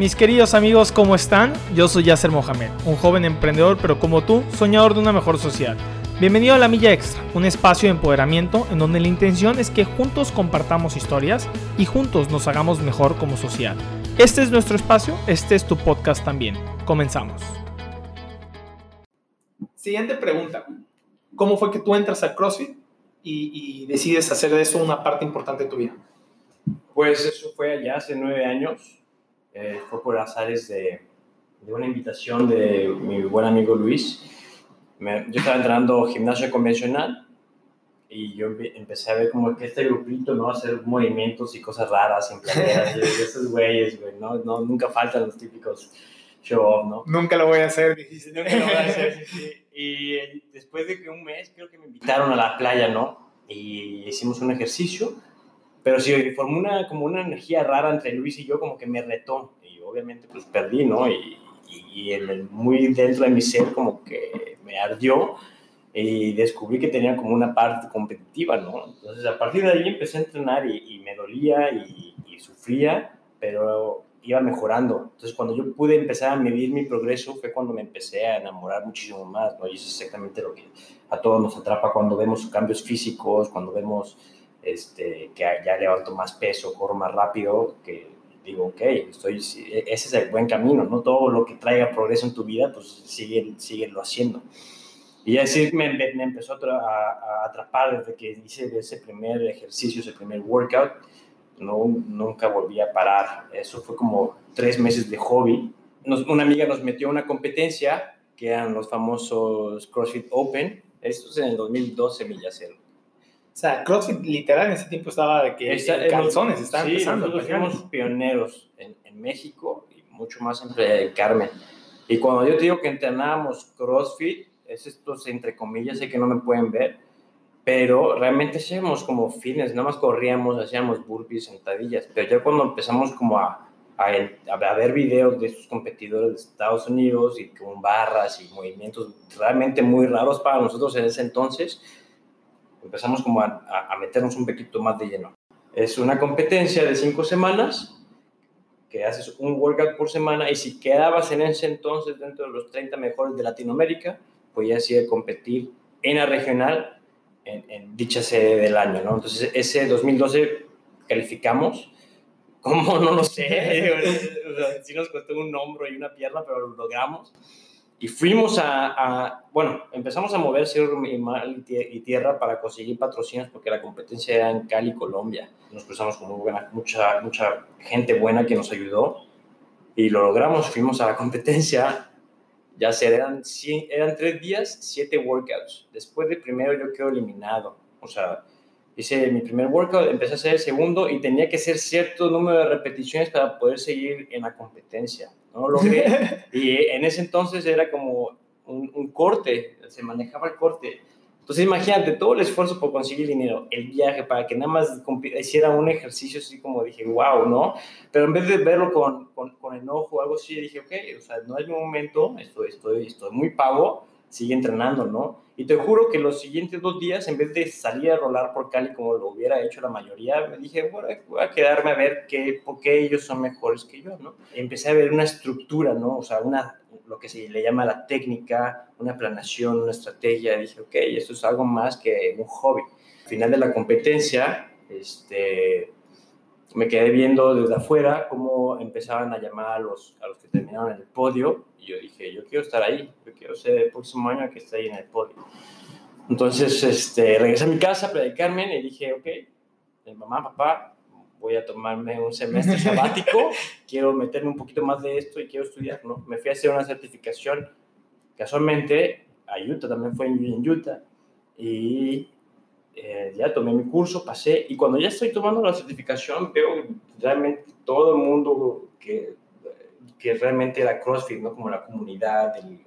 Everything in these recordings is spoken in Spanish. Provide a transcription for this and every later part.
Mis queridos amigos, ¿cómo están? Yo soy Yasser Mohamed, un joven emprendedor, pero como tú, soñador de una mejor sociedad. Bienvenido a La Milla Extra, un espacio de empoderamiento en donde la intención es que juntos compartamos historias y juntos nos hagamos mejor como sociedad. Este es nuestro espacio, este es tu podcast también. Comenzamos. Siguiente pregunta. ¿Cómo fue que tú entras a CrossFit y, y decides hacer de eso una parte importante de tu vida? Pues eso fue allá hace nueve años eh, fue por azares de, de, una invitación de mi buen amigo Luis. yo estaba entrenando gimnasio convencional y yo empecé a ver como que este grupito, ¿no? Hacer movimientos y cosas raras en planeras de esos güeyes, güey, ¿no? ¿no? Nunca faltan los típicos show ¿no? Nunca lo voy a hacer, dijiste. Nunca lo voy a hacer, Y después de que un mes, creo que me invitaron a la playa, ¿no? Y hicimos un ejercicio pero sí, formó una, como una energía rara entre Luis y yo, como que me retó. Y obviamente pues perdí, ¿no? Y, y, muy dentro de mi ser como que me ardió y descubrí que tenía como una parte competitiva, ¿no? Entonces a partir de ahí empecé a entrenar y, me dolía y, sufría, pero iba mejorando. Entonces cuando yo pude empezar a medir mi progreso fue cuando me empecé a enamorar muchísimo más, ¿no? Y eso es exactamente lo que a todos nos atrapa cuando vemos cambios físicos, cuando vemos este, que ya levanto más peso, corro más rápido, que digo, ok, estoy, ese es el buen camino, ¿no? Todo lo que traiga progreso en tu vida, pues sigue, lo haciendo. Y así me, me empezó a, atrapar desde que hice ese primer ejercicio, ese primer workout, no, nunca volví a parar. Eso fue como tres meses de hobby. una amiga nos metió a una competencia que eran los famosos CrossFit Open. Esto es en el 2012, Millacero. O sea, CrossFit literal en ese tiempo estaba de que Está, calzones estaban sí, empezando. Nosotros fuimos pioneros en, en, México y mucho más en Carmen. Y cuando yo te digo que entrenábamos CrossFit, es esto entre comillas, sé que no me pueden ver, pero realmente hacíamos como fines, nada más corríamos, hacíamos burpees, sentadillas, pero ya cuando empezamos como a, a, a, ver videos de estos competidores de Estados Unidos y con barras y movimientos realmente muy raros para nosotros en ese entonces, empezamos como a, a, meternos un poquito más de lleno. Es una competencia de cinco semanas que haces un workout por semana y si quedabas en ese entonces dentro de los 30 mejores de Latinoamérica, pues ya sigue competir en la regional en, en, dicha sede del año, ¿no? Entonces ese 2012 calificamos, ¿cómo? No lo sé, sí nos costó un hombro y una pierna, pero lo logramos. Y fuimos a, bueno, empezamos a mover cielo y tierra para conseguir patrocinios porque la competencia era en Cali, Colombia. Nos cruzamos con buena, mucha, mucha gente buena que nos ayudó y lo logramos. Fuimos a la competencia, ya se eran, eran tres días, siete workouts. Después del primero yo quedo eliminado. O sea, hice mi primer workout, empecé a hacer el segundo y tenía que hacer cierto número de repeticiones para poder seguir en la competencia. No lo logré. y en ese entonces era como un, un, corte, se manejaba el corte. Entonces imagínate todo el esfuerzo por conseguir dinero, el viaje, para que nada más hiciera un ejercicio así como dije, wow, ¿no? Pero en vez de verlo con, con, con enojo o algo así, dije, ok, o sea, no es mi momento, estoy, estoy, estoy muy pago, sigue entrenando, ¿no? Y te juro que los siguientes dos días, en vez de salir a rolar por Cali como lo hubiera hecho la mayoría, me dije, bueno, voy a quedarme a ver qué, por qué ellos son mejores que yo, ¿no? empecé a ver una estructura, ¿no? O sea, una, lo que se le llama la técnica, una planación, una estrategia. dije, ok, esto es algo más que un hobby. Al final de la competencia, este, me quedé viendo desde afuera cómo empezaban a llamar a los, a los que terminaron en el podio y yo dije, yo quiero estar ahí, yo quiero ser el próximo año que esté ahí en el podio. Entonces, este, regresé a mi casa a predicarme y dije, ok, mi mamá, papá, voy a tomarme un semestre sabático, quiero meterme un poquito más de esto y quiero estudiar, ¿no? Me fui a hacer una certificación, casualmente, a Utah, también fue en Utah, y eh, ya tomé mi curso, pasé, y cuando ya estoy tomando la certificación, veo realmente todo el mundo que, que realmente era CrossFit, ¿no? Como la comunidad, el,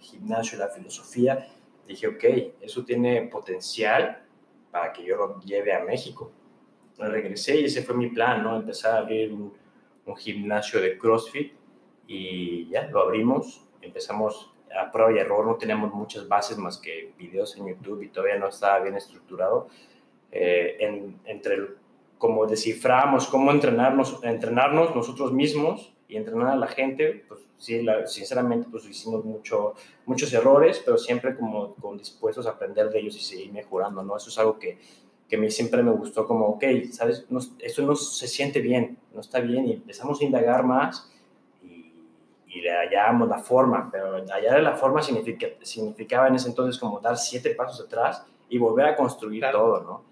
gimnasio, la filosofía, dije, ok, eso tiene potencial para que yo lo lleve a México. regresé y ese fue mi plan, ¿no? Empezar a abrir un, un gimnasio de CrossFit y ya lo abrimos, empezamos a prueba y error, no teníamos muchas bases más que videos en YouTube y todavía no estaba bien estructurado. Eh, en, entre cómo desciframos, cómo entrenarnos, entrenarnos nosotros mismos y entrenar a la gente, pues sí, sinceramente, pues hicimos mucho, muchos errores, pero siempre como, con dispuestos a aprender de ellos y seguir mejorando, ¿no? Eso es algo que, que a mí siempre me gustó, como, ok, ¿sabes? No, eso no se siente bien, no está bien, y empezamos a indagar más y le hallamos la forma, pero hallar la forma significa, significaba en ese entonces como dar siete pasos atrás y volver a construir todo, ¿no?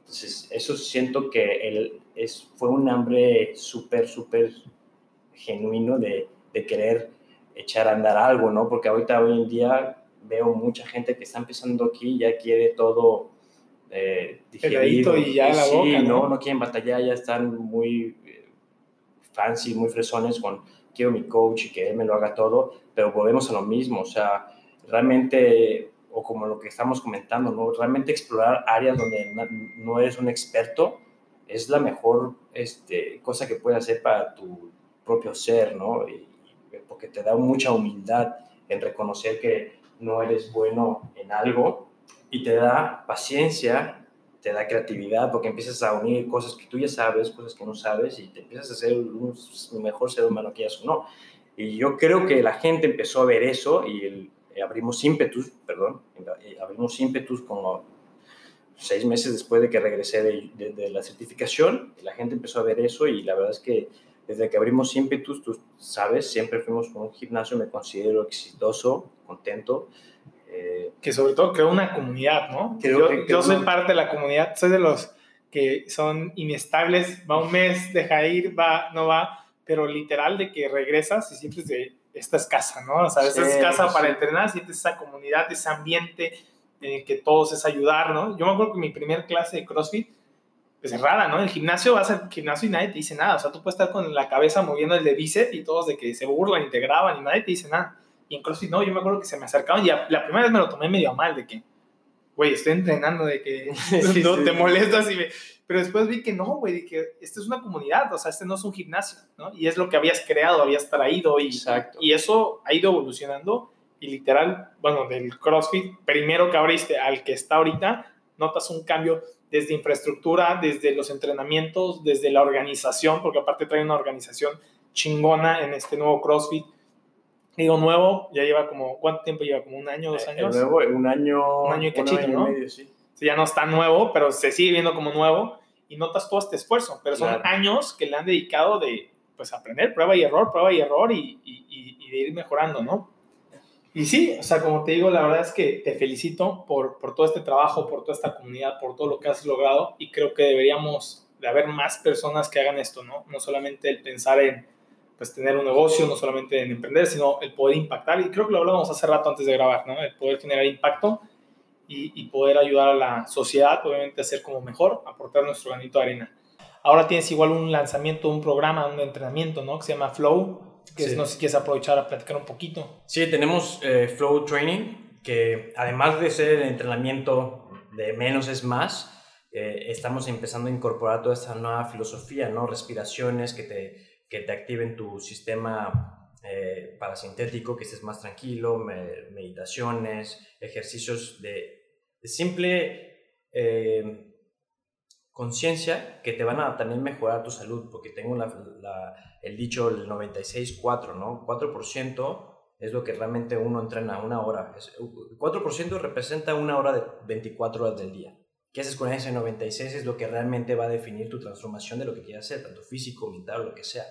Entonces, eso siento que él es, fue un hambre súper, súper genuino de, de, querer echar a andar algo, ¿no? Porque ahorita, hoy en día, veo mucha gente que está empezando aquí ya quiere todo eh, digerido. y ya la boca, ¿no? ¿no? No quieren batallar, ya están muy eh, fancy, muy fresones con quiero mi coach y que él me lo haga todo, pero volvemos a lo mismo, o sea, realmente o como lo que estamos comentando, ¿no? Realmente explorar áreas donde no eres un experto es la mejor este, cosa que puedes hacer para tu propio ser, ¿no? Y, porque te da mucha humildad en reconocer que no eres bueno en algo y te da paciencia, te da creatividad, porque empiezas a unir cosas que tú ya sabes, cosas que no sabes, y te empiezas a ser un mejor ser humano que o no. Y yo creo que la gente empezó a ver eso y el, eh, abrimos ímpetus, perdón, eh, abrimos ímpetus como seis meses después de que regresé de, la certificación, la gente empezó a ver eso y la verdad es que desde que abrimos ímpetus, tú sabes, siempre fuimos con un gimnasio, me considero exitoso, contento. Eh, que sobre todo creó una comunidad, ¿no? yo, yo soy parte de la comunidad, soy de los que son inestables, va un mes, deja ir, va, no va, pero literal de que regresas y sientes de esta es casa, ¿no? O sea, esta es casa para entrenar, sientes esa comunidad, ese ambiente en el que todos es ayudar, ¿no? Yo me acuerdo que mi primer clase de CrossFit, pues es rara, ¿no? El gimnasio, vas al gimnasio y nadie te dice nada, o sea, tú puedes estar con la cabeza moviendo el de bíceps y todos de que se burlan, integraban y nadie te dice nada. Y en CrossFit, no, yo me acuerdo que se me acercaban y la primera vez me lo tomé medio mal, de que, güey, estoy entrenando, de que no, te molestas y me pero después vi que no, güey, que esta es una comunidad, o sea, este no es un gimnasio, ¿no? Y es lo que habías creado, habías traído y, Exacto. y eso ha ido evolucionando y literal, bueno, del CrossFit primero que abriste al que está ahorita, notas un cambio desde infraestructura, desde los entrenamientos, desde la organización, porque aparte trae una organización chingona en este nuevo CrossFit. Digo, nuevo, ya lleva como, ¿cuánto tiempo lleva? ¿Como un año, dos eh, años? nuevo, un año. Un año y cachito, ¿no? Medio, sí ya no está nuevo, pero se sigue viendo como nuevo y notas todo este esfuerzo, pero son años que le han dedicado de pues aprender, prueba y error, prueba y error y, y, de ir mejorando, ¿no? Y sí, o sea, como te digo, la verdad es que te felicito por, por todo este trabajo, por toda esta comunidad, por todo lo que has logrado y creo que deberíamos de haber más personas que hagan esto, ¿no? No solamente el pensar en pues tener un negocio, no solamente en emprender, sino el poder impactar y creo que lo hablamos hace rato antes de grabar, ¿no? El poder generar impacto y, poder ayudar a la sociedad, obviamente, a ser como mejor, aportar nuestro granito de arena. Ahora tienes igual un lanzamiento, un programa, un entrenamiento, ¿no? Que se llama Flow, que no sé si quieres aprovechar a platicar un poquito. Sí, tenemos eh, Flow Training, que además de ser el entrenamiento de menos es más, eh, estamos empezando a incorporar toda esta nueva filosofía, ¿no? Respiraciones que te, que te activen tu sistema eh, parasintético, que estés más tranquilo, meditaciones, ejercicios de, simple eh, conciencia que te van a también mejorar tu salud, porque tengo el dicho el 96-4, ¿no? 4% es lo que realmente uno entrena una hora. 4% representa una hora de 24 horas del día. ¿Qué haces con ese 96? Es lo que realmente va a definir tu transformación de lo que quieras hacer, tanto físico, mental, lo que sea.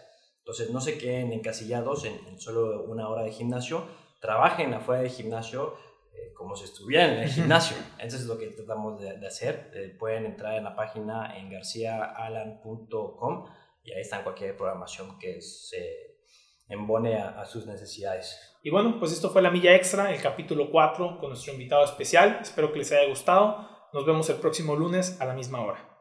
Entonces, no se queden encasillados en, solo una hora de gimnasio, trabajen afuera del gimnasio eh, como si estuvieran en el gimnasio. Eso es lo que tratamos de, hacer. Eh, pueden entrar en la página en garciaalan.com y ahí está cualquier programación que se embone a, a sus necesidades. Y bueno, pues esto fue la milla extra, el capítulo 4 con nuestro invitado especial. Espero que les haya gustado. Nos vemos el próximo lunes a la misma hora.